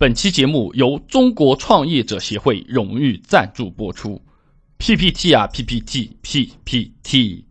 本期节目由中国创业者协会荣誉赞助播出。PPT 啊，PPT，PPT。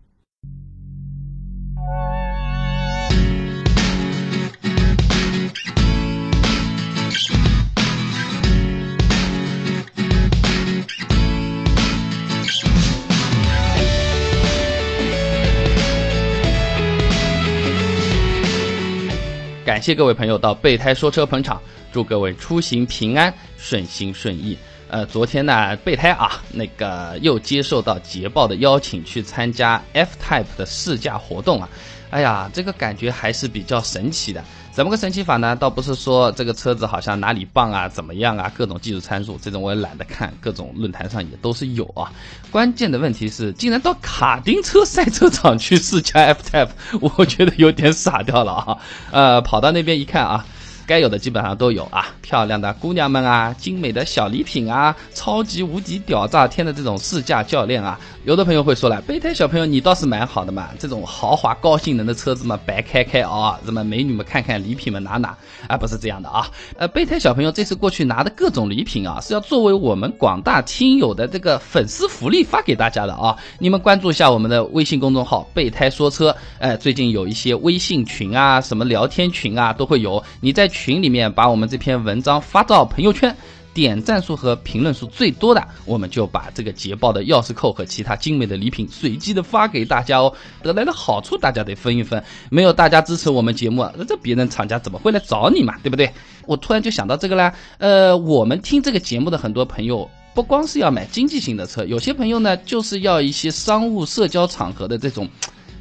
感谢各位朋友到备胎说车捧场，祝各位出行平安、顺心顺意。呃，昨天呢，备胎啊，那个又接受到捷豹的邀请去参加 F Type 的试驾活动啊。哎呀，这个感觉还是比较神奇的。怎么个神奇法呢？倒不是说这个车子好像哪里棒啊、怎么样啊，各种技术参数，这种我也懒得看，各种论坛上也都是有啊。关键的问题是，竟然到卡丁车赛车场去试驾 F Type，我觉得有点傻掉了啊。呃，跑到那边一看啊。该有的基本上都有啊，漂亮的姑娘们啊，精美的小礼品啊，超级无敌屌炸天的这种试驾教练啊，有的朋友会说了，备胎小朋友你倒是蛮好的嘛，这种豪华高性能的车子嘛，白开开啊，什么美女们看看，礼品们拿拿啊，不是这样的啊，呃，备胎小朋友这次过去拿的各种礼品啊，是要作为我们广大听友的这个粉丝福利发给大家的啊，你们关注一下我们的微信公众号备胎说车，哎，最近有一些微信群啊，什么聊天群啊，都会有，你在。群里面把我们这篇文章发到朋友圈，点赞数和评论数最多的，我们就把这个捷豹的钥匙扣和其他精美的礼品随机的发给大家哦。得来的好处大家得分一分，没有大家支持我们节目，那这别人厂家怎么会来找你嘛？对不对？我突然就想到这个啦，呃，我们听这个节目的很多朋友，不光是要买经济型的车，有些朋友呢就是要一些商务社交场合的这种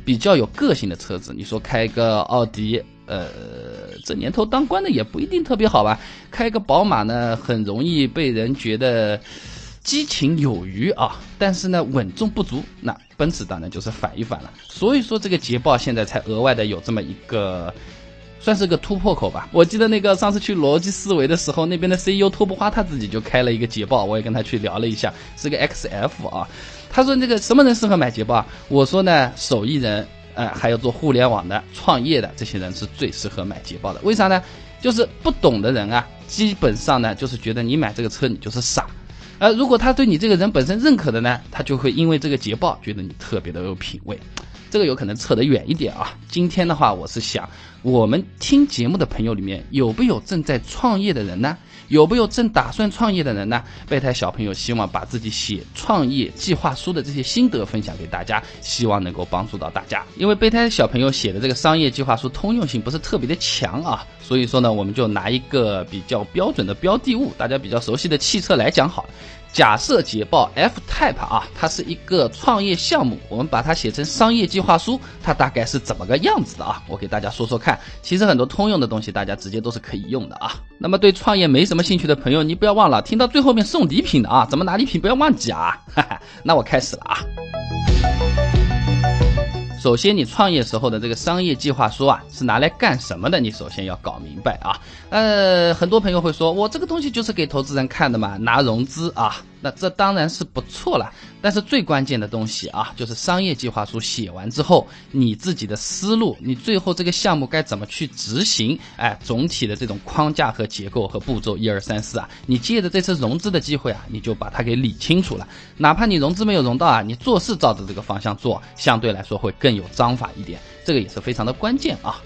比较有个性的车子。你说开个奥迪。呃，这年头当官的也不一定特别好吧？开个宝马呢，很容易被人觉得激情有余啊，但是呢稳重不足。那奔驰当然就是反一反了。所以说这个捷豹现在才额外的有这么一个，算是个突破口吧。我记得那个上次去逻辑思维的时候，那边的 CEO 托布花他自己就开了一个捷豹，我也跟他去聊了一下，是个 XF 啊。他说那个什么人适合买捷豹啊？我说呢，手艺人。呃，还有做互联网的、创业的这些人是最适合买捷豹的。为啥呢？就是不懂的人啊，基本上呢，就是觉得你买这个车你就是傻。而，如果他对你这个人本身认可的呢，他就会因为这个捷豹觉得你特别的有品位。这个有可能扯得远一点啊。今天的话，我是想，我们听节目的朋友里面有没有正在创业的人呢？有没有正打算创业的人呢？备胎小朋友希望把自己写创业计划书的这些心得分享给大家，希望能够帮助到大家。因为备胎小朋友写的这个商业计划书通用性不是特别的强啊，所以说呢，我们就拿一个比较标准的标的物，大家比较熟悉的汽车来讲好了。假设捷豹 F Type 啊，它是一个创业项目，我们把它写成商业计划书，它大概是怎么个样子的啊？我给大家说说看。其实很多通用的东西，大家直接都是可以用的啊。那么对创业没什么兴趣的朋友，你不要忘了听到最后面送礼品的啊，怎么拿礼品不要忘记啊。哈哈，那我开始了啊。首先，你创业时候的这个商业计划书啊，是拿来干什么的？你首先要搞明白啊。呃，很多朋友会说，我这个东西就是给投资人看的嘛，拿融资啊。那这当然是不错了，但是最关键的东西啊，就是商业计划书写完之后，你自己的思路，你最后这个项目该怎么去执行？哎，总体的这种框架和结构和步骤，一二三四啊，你借着这次融资的机会啊，你就把它给理清楚了。哪怕你融资没有融到啊，你做事照着这个方向做，相对来说会更有章法一点，这个也是非常的关键啊。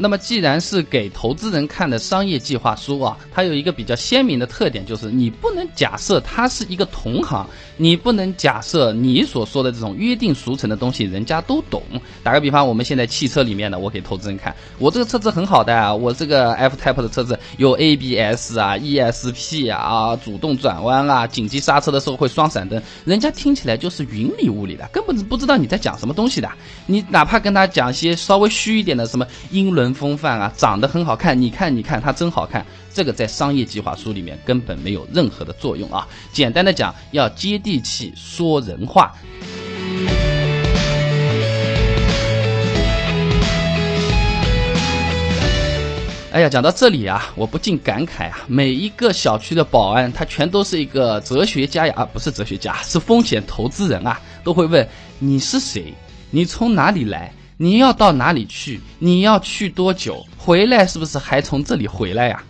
那么，既然是给投资人看的商业计划书啊，它有一个比较鲜明的特点，就是你不能假设它是一个同行，你不能假设你所说的这种约定俗成的东西人家都懂。打个比方，我们现在汽车里面的，我给投资人看，我这个车子很好的啊，我这个 F Type 的车子有 ABS 啊、ESP 啊、主动转弯啊、紧急刹车的时候会双闪灯，人家听起来就是云里雾里的，根本不知道你在讲什么东西的。你哪怕跟他讲些稍微虚一点的什么英伦。风范啊，长得很好看，你看，你看，他真好看。这个在商业计划书里面根本没有任何的作用啊。简单的讲，要接地气，说人话。哎呀，讲到这里啊，我不禁感慨啊，每一个小区的保安，他全都是一个哲学家呀，啊，不是哲学家，是风险投资人啊，都会问你是谁，你从哪里来。你要到哪里去？你要去多久？回来是不是还从这里回来呀？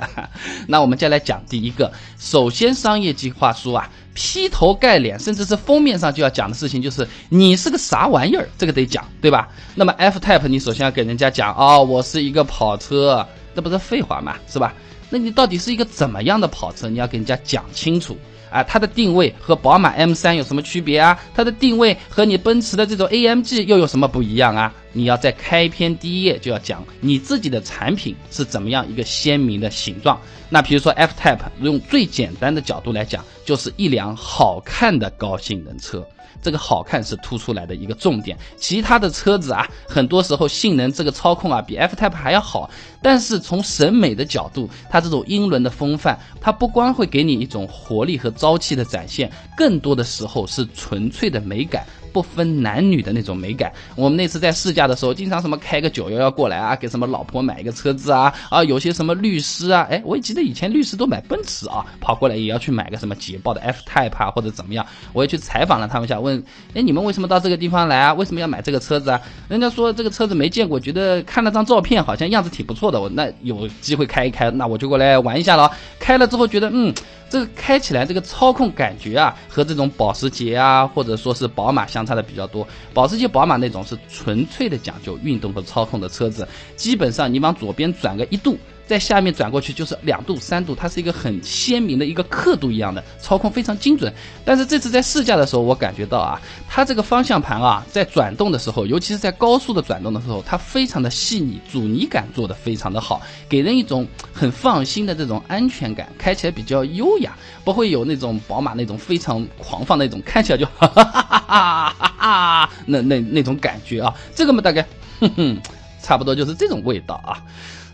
那我们再来讲第一个。首先，商业计划书啊，劈头盖脸，甚至是封面上就要讲的事情，就是你是个啥玩意儿，这个得讲，对吧？那么 F Type，你首先要给人家讲哦，我是一个跑车，这不是废话吗？是吧？那你到底是一个怎么样的跑车？你要给人家讲清楚。啊，它的定位和宝马 M3 有什么区别啊？它的定位和你奔驰的这种 AMG 又有什么不一样啊？你要在开篇第一页就要讲你自己的产品是怎么样一个鲜明的形状。那比如说 F Type，用最简单的角度来讲，就是一辆好看的高性能车。这个好看是突出来的一个重点，其他的车子啊，很多时候性能这个操控啊比 F Type 还要好，但是从审美的角度，它这种英伦的风范，它不光会给你一种活力和朝气的展现，更多的时候是纯粹的美感。不分男女的那种美感。我们那次在试驾的时候，经常什么开个九幺幺过来啊，给什么老婆买一个车子啊，啊，有些什么律师啊，哎，我也记得以前律师都买奔驰啊，跑过来也要去买个什么捷豹的 F Type 啊，或者怎么样。我也去采访了他们一下，问，哎，你们为什么到这个地方来啊？为什么要买这个车子啊？人家说这个车子没见过，觉得看了张照片好像样子挺不错的，我那有机会开一开，那我就过来玩一下了。开了之后觉得，嗯。这个开起来这个操控感觉啊，和这种保时捷啊，或者说是宝马相差的比较多。保时捷、宝马那种是纯粹的讲究运动和操控的车子，基本上你往左边转个一度。在下面转过去就是两度、三度，它是一个很鲜明的一个刻度一样的操控，非常精准。但是这次在试驾的时候，我感觉到啊，它这个方向盘啊，在转动的时候，尤其是在高速的转动的时候，它非常的细腻，阻尼感做的非常的好，给人一种很放心的这种安全感，开起来比较优雅，不会有那种宝马那种非常狂放那种，看起来就 哈哈哈哈哈哈那那那种感觉啊。这个嘛，大概哼哼，差不多就是这种味道啊。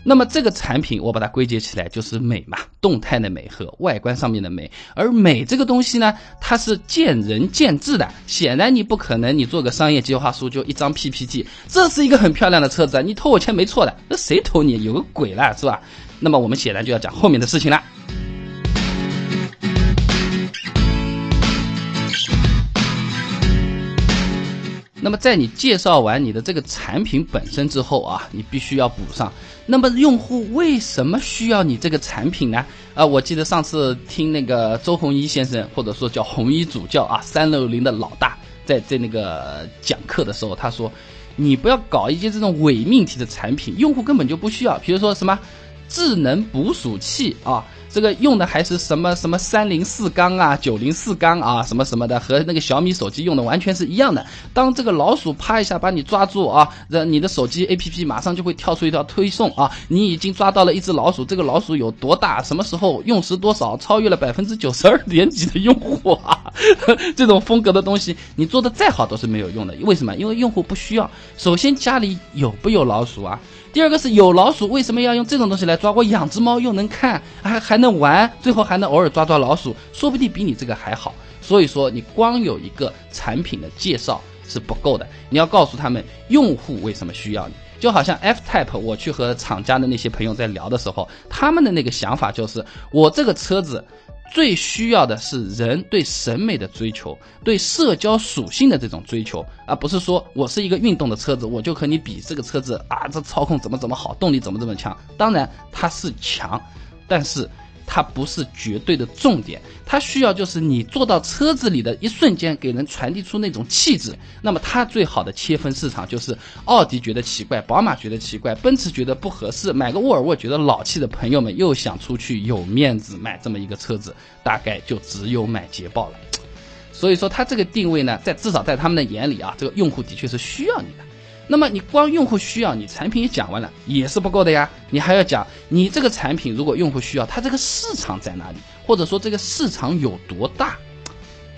那么这个产品，我把它归结起来就是美嘛，动态的美和外观上面的美。而美这个东西呢，它是见仁见智的。显然你不可能，你做个商业计划书就一张 PPT，这是一个很漂亮的车子，你偷我钱没错的。那谁偷你？有个鬼了，是吧？那么我们显然就要讲后面的事情了。那么在你介绍完你的这个产品本身之后啊，你必须要补上。那么用户为什么需要你这个产品呢？啊，我记得上次听那个周鸿祎先生，或者说叫红衣主教啊，三六零的老大，在在那个讲课的时候，他说，你不要搞一些这种伪命题的产品，用户根本就不需要。比如说什么智能捕鼠器啊。这个用的还是什么什么三零四缸啊，九零四缸啊，什么什么的，和那个小米手机用的完全是一样的。当这个老鼠啪一下把你抓住啊，这你的手机 APP 马上就会跳出一条推送啊，你已经抓到了一只老鼠，这个老鼠有多大，什么时候用时多少，超越了百分之九十二点几的用户啊，这种风格的东西你做的再好都是没有用的。为什么？因为用户不需要。首先家里有不有老鼠啊？第二个是有老鼠，为什么要用这种东西来抓？我养只猫又能看，还还能玩，最后还能偶尔抓抓老鼠，说不定比你这个还好。所以说，你光有一个产品的介绍是不够的，你要告诉他们用户为什么需要你。就好像 F Type，我去和厂家的那些朋友在聊的时候，他们的那个想法就是，我这个车子。最需要的是人对审美的追求，对社交属性的这种追求，而不是说我是一个运动的车子，我就和你比这个车子啊，这操控怎么怎么好，动力怎么怎么强。当然它是强，但是。它不是绝对的重点，它需要就是你坐到车子里的一瞬间，给人传递出那种气质。那么它最好的切分市场就是奥迪觉得奇怪，宝马觉得奇怪，奔驰觉得不合适，买个沃尔沃觉得老气的朋友们又想出去有面子买这么一个车子，大概就只有买捷豹了。所以说它这个定位呢，在至少在他们的眼里啊，这个用户的确是需要你的。那么你光用户需要，你产品也讲完了，也是不够的呀。你还要讲你这个产品，如果用户需要，它这个市场在哪里，或者说这个市场有多大？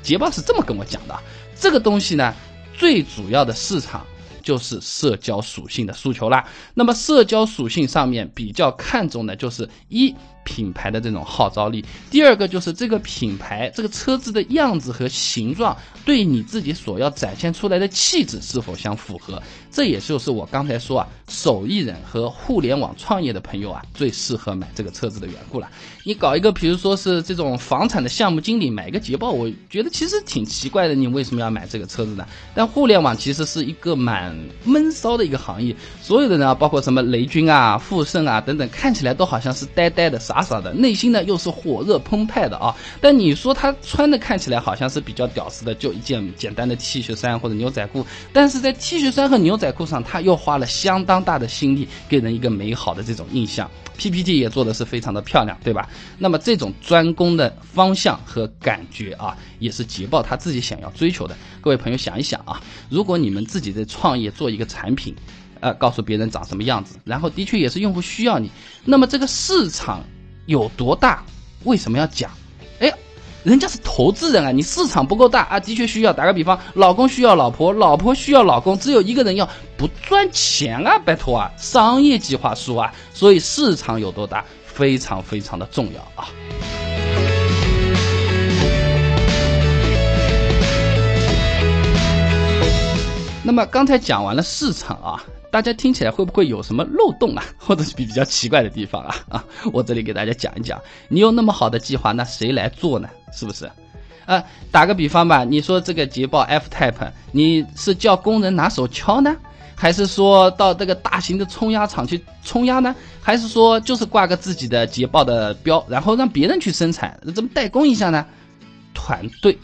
捷豹是这么跟我讲的，这个东西呢，最主要的市场。就是社交属性的诉求啦。那么社交属性上面比较看重的就是一品牌的这种号召力，第二个就是这个品牌这个车子的样子和形状对你自己所要展现出来的气质是否相符合，这也就是我刚才说啊，手艺人和互联网创业的朋友啊，最适合买这个车子的缘故了。你搞一个，比如说是这种房产的项目经理，买一个捷豹，我觉得其实挺奇怪的。你为什么要买这个车子呢？但互联网其实是一个蛮闷骚的一个行业，所有的人啊，包括什么雷军啊、富盛啊等等，看起来都好像是呆呆的、傻傻的，内心呢又是火热澎湃的啊。但你说他穿的看起来好像是比较屌丝的，就一件简单的 T 恤衫或者牛仔裤，但是在 T 恤衫和牛仔裤上，他又花了相当大的心力，给人一个美好的这种印象。PPT 也做的是非常的漂亮，对吧？那么这种专攻的方向和感觉啊，也是捷豹他自己想要追求的。各位朋友想一想啊，如果你们自己在创业做一个产品，呃，告诉别人长什么样子，然后的确也是用户需要你，那么这个市场有多大？为什么要讲？哎。人家是投资人啊，你市场不够大啊，的确需要。打个比方，老公需要老婆，老婆需要老公，只有一个人要不赚钱啊，拜托啊，商业计划书啊，所以市场有多大，非常非常的重要啊。那么刚才讲完了市场啊。大家听起来会不会有什么漏洞啊，或者是比比较奇怪的地方啊？啊，我这里给大家讲一讲。你有那么好的计划，那谁来做呢？是不是？呃，打个比方吧，你说这个捷豹 F Type，你是叫工人拿手敲呢，还是说到这个大型的冲压厂去冲压呢？还是说就是挂个自己的捷豹的标，然后让别人去生产，怎么代工一下呢？团队。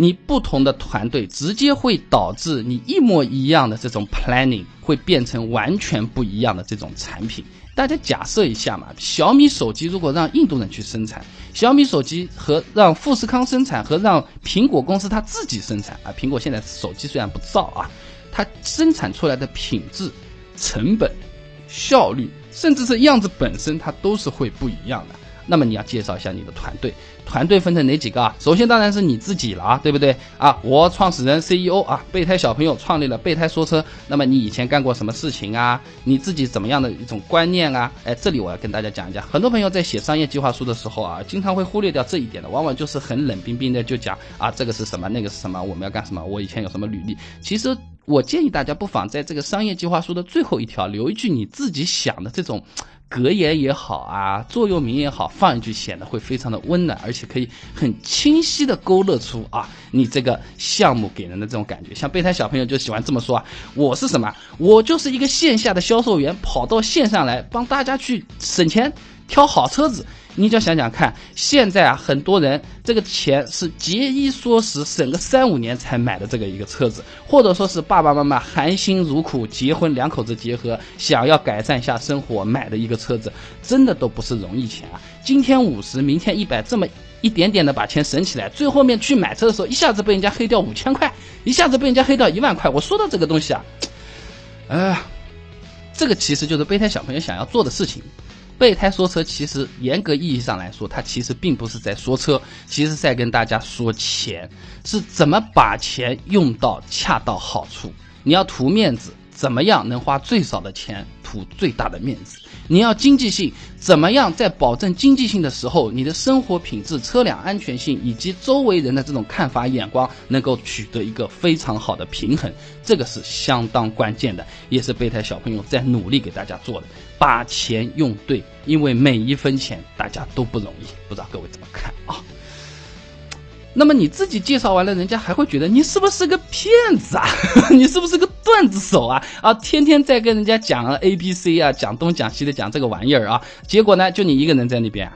你不同的团队直接会导致你一模一样的这种 planning 会变成完全不一样的这种产品。大家假设一下嘛，小米手机如果让印度人去生产，小米手机和让富士康生产和让苹果公司它自己生产啊，苹果现在手机虽然不造啊，它生产出来的品质、成本、效率，甚至是样子本身，它都是会不一样的。那么你要介绍一下你的团队，团队分成哪几个啊？首先当然是你自己了啊，对不对啊？我创始人 CEO 啊，备胎小朋友创立了备胎说车。那么你以前干过什么事情啊？你自己怎么样的一种观念啊？哎，这里我要跟大家讲一讲。很多朋友在写商业计划书的时候啊，经常会忽略掉这一点的，往往就是很冷冰冰的就讲啊，这个是什么，那个是什么，我们要干什么，我以前有什么履历。其实我建议大家不妨在这个商业计划书的最后一条留一句你自己想的这种。格言也好啊，座右铭也好，放一句显得会非常的温暖，而且可以很清晰的勾勒出啊，你这个项目给人的这种感觉。像备胎小朋友就喜欢这么说啊，我是什么？我就是一个线下的销售员，跑到线上来帮大家去省钱，挑好车子。你就想想看，现在啊，很多人这个钱是节衣缩食，省个三五年才买的这个一个车子，或者说是爸爸妈妈含辛茹苦结婚，两口子结合，想要改善一下生活买的一个车子，真的都不是容易钱啊！今天五十，明天一百，这么一点点的把钱省起来，最后面去买车的时候，一下子被人家黑掉五千块，一下子被人家黑掉一万块。我说到这个东西啊，呃，这个其实就是备胎小朋友想要做的事情。备胎说车，其实严格意义上来说，它其实并不是在说车，其实在跟大家说钱是怎么把钱用到恰到好处。你要图面子，怎么样能花最少的钱图最大的面子？你要经济性，怎么样在保证经济性的时候，你的生活品质、车辆安全性以及周围人的这种看法眼光能够取得一个非常好的平衡？这个是相当关键的，也是备胎小朋友在努力给大家做的。把钱用对，因为每一分钱大家都不容易。不知道各位怎么看啊？那么你自己介绍完了，人家还会觉得你是不是个骗子啊？你是不是个段子手啊？啊，天天在跟人家讲 A B C 啊，讲东讲西的讲这个玩意儿啊，结果呢，就你一个人在那边，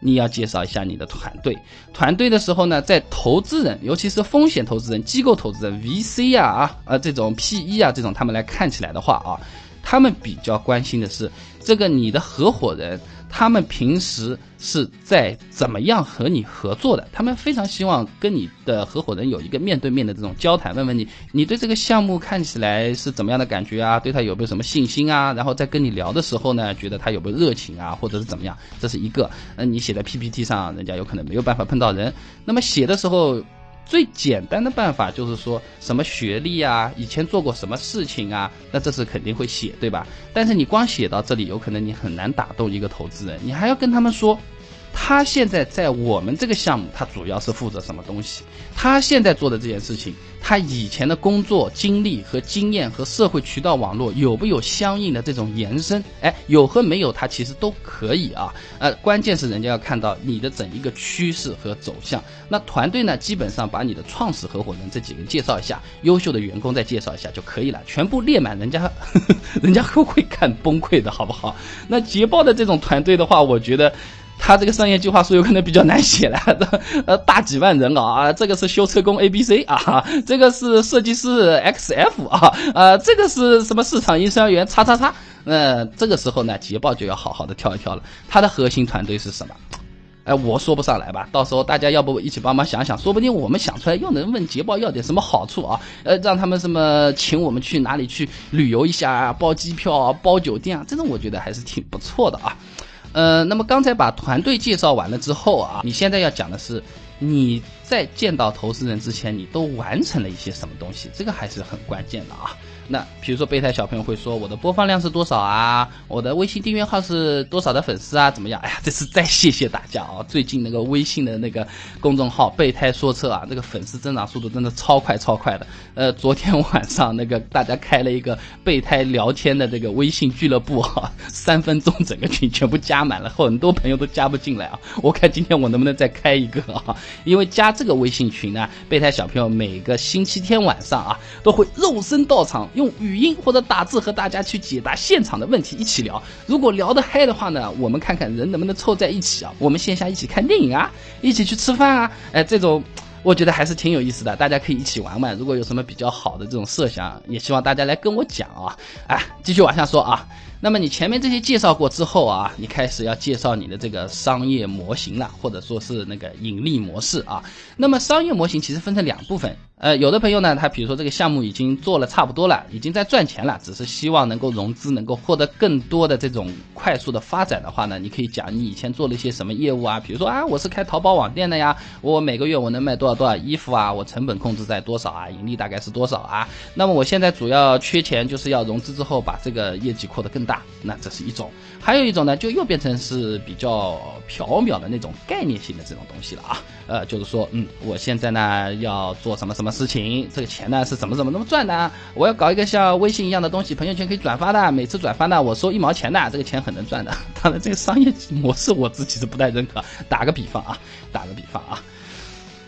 你要介绍一下你的团队。团队的时候呢，在投资人，尤其是风险投资人、机构投资人、V C 啊啊啊这种 P E 啊这种，他们来看起来的话啊，他们比较关心的是这个你的合伙人。他们平时是在怎么样和你合作的？他们非常希望跟你的合伙人有一个面对面的这种交谈，问问你，你对这个项目看起来是怎么样的感觉啊？对他有没有什么信心啊？然后在跟你聊的时候呢，觉得他有没有热情啊，或者是怎么样？这是一个。那，你写在 PPT 上，人家有可能没有办法碰到人。那么写的时候。最简单的办法就是说什么学历啊，以前做过什么事情啊，那这是肯定会写，对吧？但是你光写到这里，有可能你很难打动一个投资人。你还要跟他们说，他现在在我们这个项目，他主要是负责什么东西？他现在做的这件事情，他以前的工作经历和经验和社会渠道网络有没有相应的这种延伸？哎，有和没有，他其实都可以啊。呃，关键是人家要看到你的整一个趋势和走向。那团队呢，基本上把你的创始合伙人这几个介绍一下，优秀的员工再介绍一下就可以了，全部列满，人家 人家会会看崩溃的好不好？那捷豹的这种团队的话，我觉得。他这个商业计划书有可能比较难写了，这 呃，大几万人啊，这个是修车工 A B C 啊，这个是设计师 X F 啊，呃，这个是什么市场营销员叉叉叉，呃，这个时候呢，捷豹就要好好的挑一挑了。它的核心团队是什么？哎，我说不上来吧，到时候大家要不一起帮忙想想，说不定我们想出来又能问捷豹要点什么好处啊？呃，让他们什么请我们去哪里去旅游一下啊，包机票啊，包酒店啊，这种我觉得还是挺不错的啊。呃，那么刚才把团队介绍完了之后啊，你现在要讲的是你在见到投资人之前，你都完成了一些什么东西？这个还是很关键的啊。那比如说备胎小朋友会说我的播放量是多少啊？我的微信订阅号是多少的粉丝啊？怎么样？哎呀，这是再谢谢大家啊！最近那个微信的那个公众号备胎说车啊，那个粉丝增长速度真的超快超快的。呃，昨天晚上那个大家开了一个备胎聊天的这个微信俱乐部哈，三分钟整个群全部加满了，很多朋友都加不进来啊。我看今天我能不能再开一个啊？因为加这个微信群呢，备胎小朋友每个星期天晚上啊都会肉身到场。用语音或者打字和大家去解答现场的问题，一起聊。如果聊得嗨的话呢，我们看看人能不能凑在一起啊？我们线下一起看电影啊，一起去吃饭啊？哎，这种我觉得还是挺有意思的，大家可以一起玩玩。如果有什么比较好的这种设想，也希望大家来跟我讲啊。哎，继续往下说啊。那么你前面这些介绍过之后啊，你开始要介绍你的这个商业模型了，或者说是那个盈利模式啊。那么商业模型其实分成两部分。呃，有的朋友呢，他比如说这个项目已经做了差不多了，已经在赚钱了，只是希望能够融资，能够获得更多的这种快速的发展的话呢，你可以讲你以前做了一些什么业务啊？比如说啊，我是开淘宝网店的呀，我每个月我能卖多少多少衣服啊？我成本控制在多少啊？盈利大概是多少啊？那么我现在主要缺钱，就是要融资之后把这个业绩扩得更大。那这是一种，还有一种呢，就又变成是比较缥缈的那种概念性的这种东西了啊。呃，就是说，嗯，我现在呢要做什么什么。事情，这个钱呢是怎么怎么怎么赚的？我要搞一个像微信一样的东西，朋友圈可以转发的，每次转发呢我收一毛钱的，这个钱很能赚的。当然，这个商业模式我自己是不太认可。打个比方啊，打个比方啊。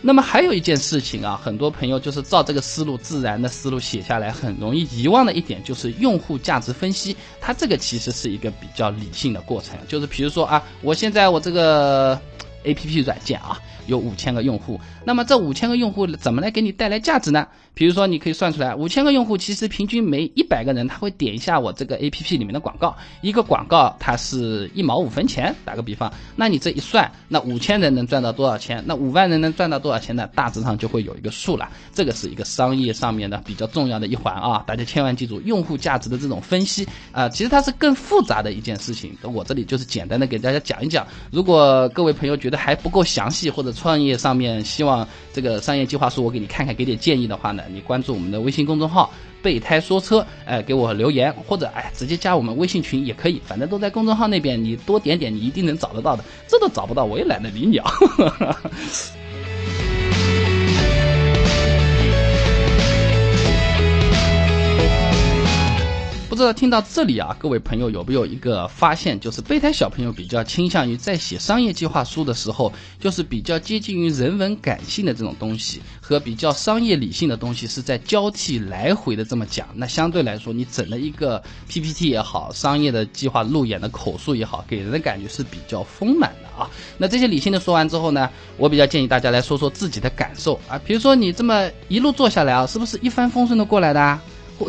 那么还有一件事情啊，很多朋友就是照这个思路，自然的思路写下来，很容易遗忘的一点就是用户价值分析。它这个其实是一个比较理性的过程，就是比如说啊，我现在我这个 A P P 软件啊。有五千个用户，那么这五千个用户怎么来给你带来价值呢？比如说，你可以算出来，五千个用户其实平均每一百个人他会点一下我这个 A P P 里面的广告，一个广告它是一毛五分钱，打个比方，那你这一算，那五千人能赚到多少钱？那五万人能赚到多少钱呢？大致上就会有一个数了。这个是一个商业上面的比较重要的一环啊，大家千万记住，用户价值的这种分析啊，其实它是更复杂的一件事情。我这里就是简单的给大家讲一讲，如果各位朋友觉得还不够详细或者创业上面希望这个商业计划书我给你看看，给点建议的话呢，你关注我们的微信公众号“备胎说车”，哎，给我留言或者哎直接加我们微信群也可以，反正都在公众号那边，你多点点，你一定能找得到的。这都找不到，我也懒得理你啊。不知道听到这里啊，各位朋友有没有一个发现，就是备胎小朋友比较倾向于在写商业计划书的时候，就是比较接近于人文感性的这种东西，和比较商业理性的东西是在交替来回的这么讲。那相对来说，你整了一个 PPT 也好，商业的计划路演的口述也好，给人的感觉是比较丰满的啊。那这些理性的说完之后呢，我比较建议大家来说说自己的感受啊，比如说你这么一路做下来啊，是不是一帆风顺的过来的？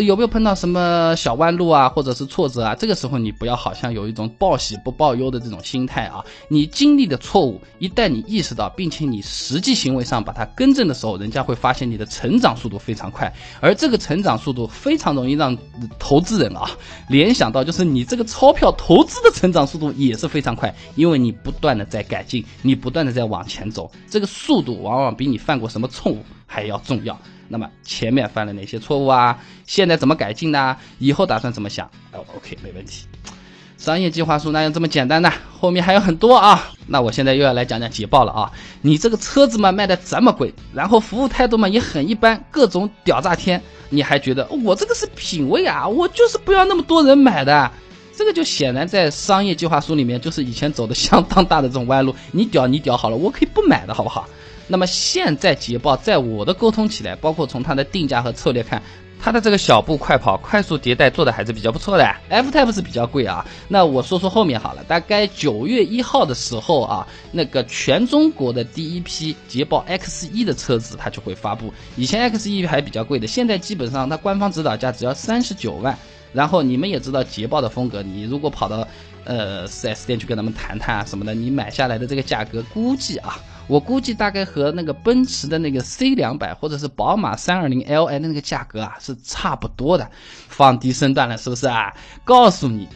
有没有碰到什么小弯路啊，或者是挫折啊？这个时候你不要好像有一种报喜不报忧的这种心态啊！你经历的错误，一旦你意识到，并且你实际行为上把它更正的时候，人家会发现你的成长速度非常快，而这个成长速度非常容易让投资人啊联想到，就是你这个钞票投资的成长速度也是非常快，因为你不断的在改进，你不断的在往前走，这个速度往往比你犯过什么错误还要重要。那么前面犯了哪些错误啊？现在怎么改进呢？以后打算怎么想？哦，OK，没问题。商业计划书哪有这么简单呢？后面还有很多啊。那我现在又要来讲讲捷豹了啊。你这个车子嘛卖的这么贵，然后服务态度嘛也很一般，各种屌炸天，你还觉得我这个是品味啊？我就是不要那么多人买的。这个就显然在商业计划书里面就是以前走的相当大的这种弯路。你屌你屌好了，我可以不买的好不好？那么现在捷豹在我的沟通起来，包括从它的定价和策略看。它的这个小步快跑、快速迭代做的还是比较不错的。F Type 是比较贵啊，那我说说后面好了。大概九月一号的时候啊，那个全中国的第一批捷豹 X 一的车子它就会发布。以前 X 一还比较贵的，现在基本上它官方指导价只要三十九万。然后你们也知道捷豹的风格，你如果跑到呃 4S 店去跟他们谈谈啊什么的，你买下来的这个价格估计啊。我估计大概和那个奔驰的那个 C 两百或者是宝马三二零 Li 的那个价格啊是差不多的，放低身段了是不是啊？告诉你，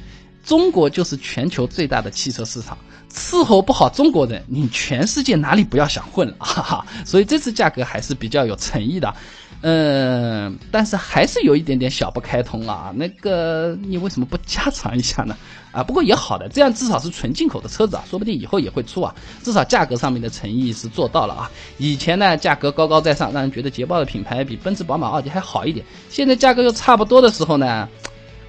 中国就是全球最大的汽车市场，伺候不好中国人，你全世界哪里不要想混了，哈哈。所以这次价格还是比较有诚意的。嗯，但是还是有一点点小不开通啊。那个，你为什么不加长一下呢？啊，不过也好的，这样至少是纯进口的车子啊，说不定以后也会出啊。至少价格上面的诚意是做到了啊。以前呢，价格高高在上，让人觉得捷豹的品牌比奔驰、宝马、奥迪还好一点。现在价格又差不多的时候呢，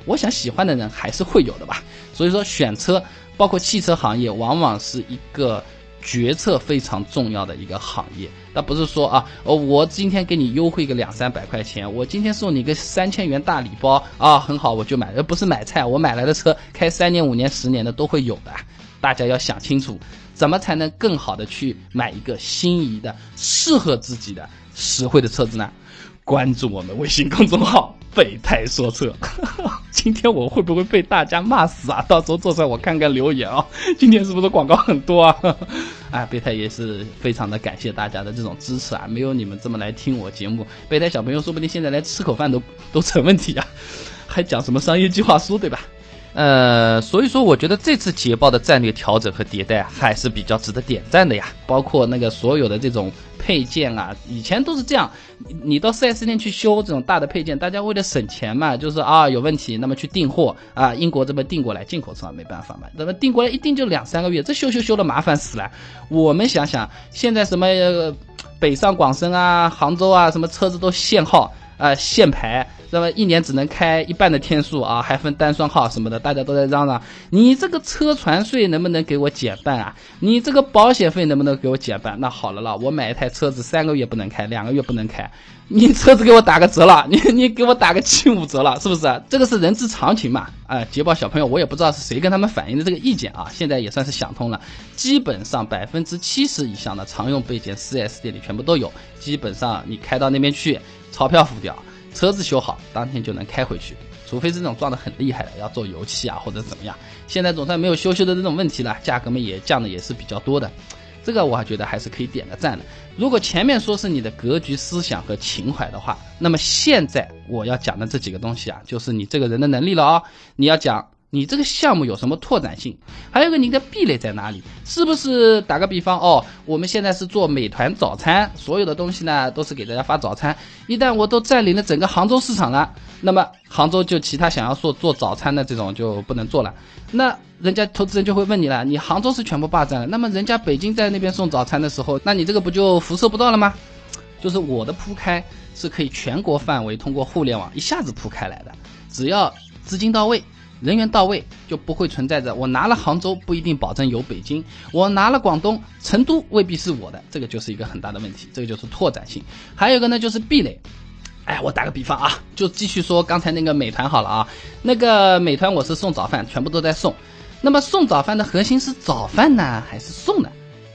我想喜欢的人还是会有的吧。所以说，选车，包括汽车行业，往往是一个。决策非常重要的一个行业，那不是说啊，哦，我今天给你优惠个两三百块钱，我今天送你个三千元大礼包啊，很好，我就买，而不是买菜。我买来的车开三年、五年、十年的都会有的，大家要想清楚，怎么才能更好的去买一个心仪的、适合自己的、实惠的车子呢？关注我们微信公众号“备胎说车”。今天我会不会被大家骂死啊？到时候做出来我看看留言啊。今天是不是广告很多啊？哎，备胎也是非常的感谢大家的这种支持啊！没有你们这么来听我节目，备胎小朋友说不定现在连吃口饭都都成问题啊，还讲什么商业计划书对吧？呃，所以说我觉得这次捷豹的战略调整和迭代还是比较值得点赞的呀。包括那个所有的这种配件啊，以前都是这样，你到 4S 店去修这种大的配件，大家为了省钱嘛，就是啊有问题，那么去订货啊，英国这边订过来，进口车没办法嘛，那么订过来一订就两三个月，这修修修的麻烦死了。我们想想，现在什么北上广深啊、杭州啊，什么车子都限号啊、限牌。那么一年只能开一半的天数啊，还分单双号什么的，大家都在嚷嚷，你这个车船税能不能给我减半啊？你这个保险费能不能给我减半？那好了啦，我买一台车子三个月不能开，两个月不能开，你车子给我打个折了，你你给我打个七五折了，是不是？这个是人之常情嘛？啊，捷豹小朋友，我也不知道是谁跟他们反映的这个意见啊，现在也算是想通了，基本上百分之七十以上的常用备件，4S 店里全部都有，基本上你开到那边去，钞票付掉。车子修好，当天就能开回去，除非是这种撞得很厉害的，要做油漆啊或者怎么样。现在总算没有修修的这种问题了，价格嘛也降的也是比较多的，这个我还觉得还是可以点个赞的。如果前面说是你的格局、思想和情怀的话，那么现在我要讲的这几个东西啊，就是你这个人的能力了啊，你要讲。你这个项目有什么拓展性？还有个你的壁垒在哪里？是不是打个比方哦？我们现在是做美团早餐，所有的东西呢都是给大家发早餐。一旦我都占领了整个杭州市场了，那么杭州就其他想要做做早餐的这种就不能做了。那人家投资人就会问你了：你杭州是全部霸占了，那么人家北京在那边送早餐的时候，那你这个不就辐射不到了吗？就是我的铺开是可以全国范围通过互联网一下子铺开来的，只要资金到位。人员到位就不会存在着我拿了杭州不一定保证有北京，我拿了广东成都未必是我的，这个就是一个很大的问题，这个就是拓展性。还有一个呢就是壁垒，哎，我打个比方啊，就继续说刚才那个美团好了啊，那个美团我是送早饭，全部都在送，那么送早饭的核心是早饭呢还是送呢？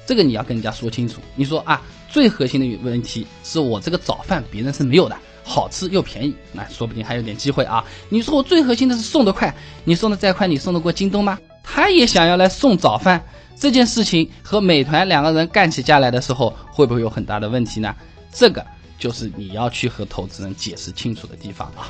这个你要跟人家说清楚。你说啊，最核心的问题是我这个早饭别人是没有的。好吃又便宜，那说不定还有点机会啊！你说我最核心的是送得快，你送的再快，你送得过京东吗？他也想要来送早饭，这件事情和美团两个人干起架来的时候，会不会有很大的问题呢？这个就是你要去和投资人解释清楚的地方啊。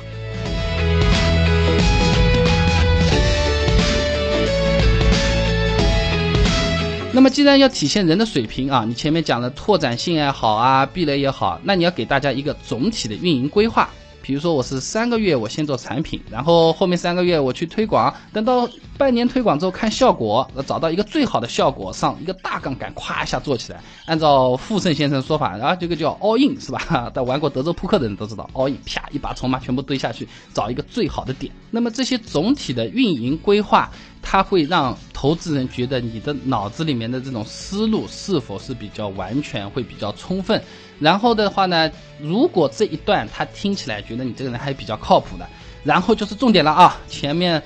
那么，既然要体现人的水平啊，你前面讲了拓展性也好啊，壁垒也好，那你要给大家一个总体的运营规划比如说我是三个月我先做产品，然后后面三个月我去推广，等到半年推广之后看效果，找到一个最好的效果，上一个大杠杆，咵一下做起来。按照富盛先生说法，啊，这个叫 all in 是吧？但玩过德州扑克的人都知道，all in，啪一把筹码全部堆下去，找一个最好的点。那么这些总体的运营规划，它会让投资人觉得你的脑子里面的这种思路是否是比较完全，会比较充分。然后的话呢，如果这一段他听起来觉得你这个人还比较靠谱的，然后就是重点了啊，前面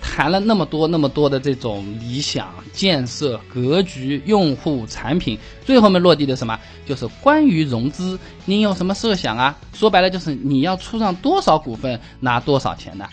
谈了那么多那么多的这种理想建设格局、用户产品，最后面落地的什么，就是关于融资，您有什么设想啊？说白了就是你要出让多少股份，拿多少钱的。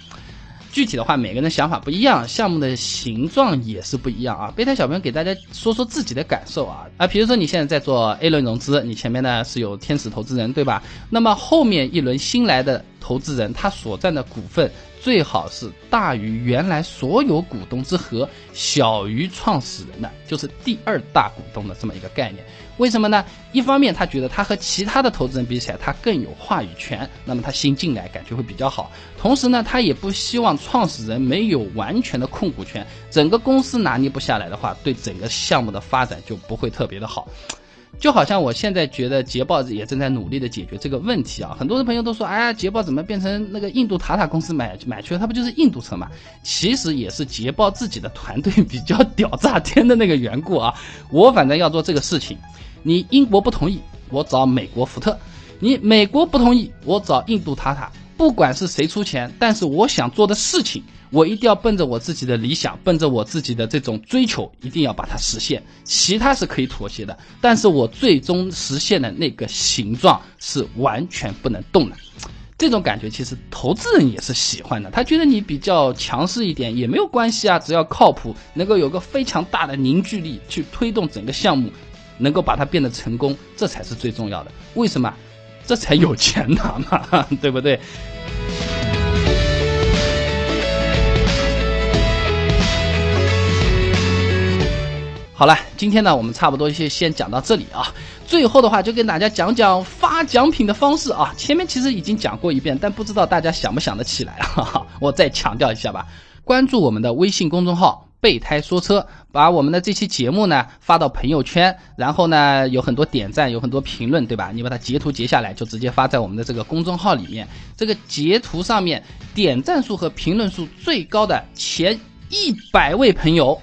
具体的话，每个人想法不一样，项目的形状也是不一样啊。备胎小朋友给大家说说自己的感受啊啊，比如说你现在在做 A 轮融资，你前面呢是有天使投资人对吧？那么后面一轮新来的投资人，他所占的股份。最好是大于原来所有股东之和，小于创始人的，就是第二大股东的这么一个概念。为什么呢？一方面他觉得他和其他的投资人比起来，他更有话语权，那么他新进来感觉会比较好。同时呢，他也不希望创始人没有完全的控股权，整个公司拿捏不下来的话，对整个项目的发展就不会特别的好。就好像我现在觉得捷豹也正在努力的解决这个问题啊，很多的朋友都说，哎呀，捷豹怎么变成那个印度塔塔公司买买去了？它不就是印度车吗？其实也是捷豹自己的团队比较屌炸天的那个缘故啊。我反正要做这个事情，你英国不同意，我找美国福特；你美国不同意，我找印度塔塔。不管是谁出钱，但是我想做的事情。我一定要奔着我自己的理想，奔着我自己的这种追求，一定要把它实现。其他是可以妥协的，但是我最终实现的那个形状是完全不能动的。这种感觉其实投资人也是喜欢的，他觉得你比较强势一点也没有关系啊，只要靠谱，能够有个非常大的凝聚力去推动整个项目，能够把它变得成功，这才是最重要的。为什么？这才有钱拿嘛，对不对？好了，今天呢，我们差不多就先讲到这里啊。最后的话，就跟大家讲讲发奖品的方式啊。前面其实已经讲过一遍，但不知道大家想不想得起来啊？我再强调一下吧。关注我们的微信公众号“备胎说车”，把我们的这期节目呢发到朋友圈，然后呢有很多点赞，有很多评论，对吧？你把它截图截下来，就直接发在我们的这个公众号里面。这个截图上面点赞数和评论数最高的前一百位朋友。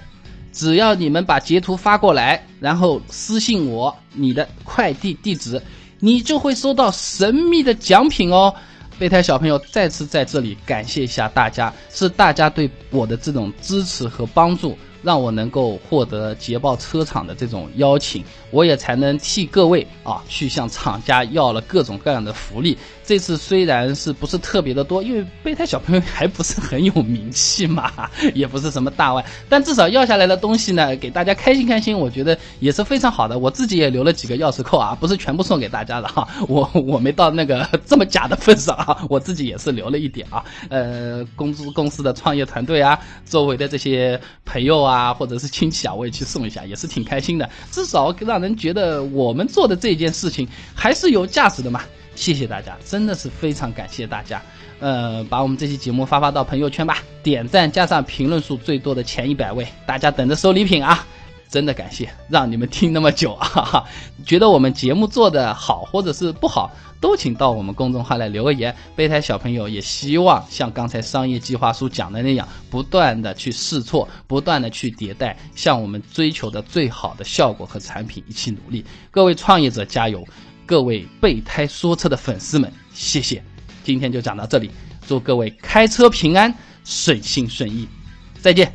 只要你们把截图发过来，然后私信我你的快递地址，你就会收到神秘的奖品哦。备胎小朋友再次在这里感谢一下大家，是大家对我的这种支持和帮助。让我能够获得捷豹车厂的这种邀请，我也才能替各位啊去向厂家要了各种各样的福利。这次虽然是不是特别的多，因为备胎小朋友还不是很有名气嘛，也不是什么大腕，但至少要下来的东西呢，给大家开心开心，我觉得也是非常好的。我自己也留了几个钥匙扣啊，不是全部送给大家的哈，我我没到那个这么假的份上啊，我自己也是留了一点啊。呃，公司公司的创业团队啊，周围的这些朋友啊。啊，或者是亲戚啊，我也去送一下，也是挺开心的。至少让人觉得我们做的这件事情还是有价值的嘛。谢谢大家，真的是非常感谢大家。呃，把我们这期节目发发到朋友圈吧，点赞加上评论数最多的前一百位，大家等着收礼品啊。真的感谢，让你们听那么久啊哈！觉得我们节目做的好或者是不好，都请到我们公众号来留个言。备胎小朋友也希望像刚才商业计划书讲的那样，不断的去试错，不断的去迭代，向我们追求的最好的效果和产品一起努力。各位创业者加油！各位备胎说车的粉丝们，谢谢！今天就讲到这里，祝各位开车平安，顺心顺意，再见。